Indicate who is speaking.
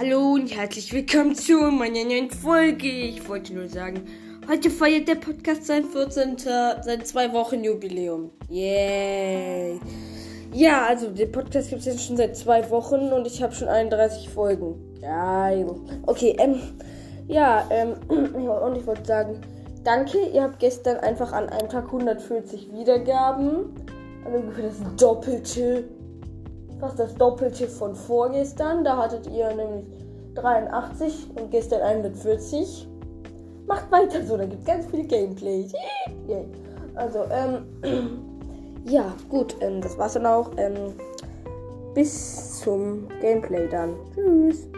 Speaker 1: Hallo und herzlich willkommen zu meiner neuen Folge. Ich wollte nur sagen, heute feiert der Podcast sein 14. sein zwei Wochen Jubiläum. Yay! Ja, also den Podcast gibt es jetzt schon seit zwei Wochen und ich habe schon 31 Folgen. Geil. Okay, ähm, ja, ähm, und ich wollte sagen, danke, ihr habt gestern einfach an einem Tag 140 Wiedergaben. Also ungefähr das Doppelte fast das Doppelte von vorgestern. Da hattet ihr nämlich 83 und gestern 140. Macht weiter so, da gibt es ganz viele Gameplays. also, ähm, ja, gut, ähm, das war's dann auch. Ähm, bis zum Gameplay dann. Tschüss.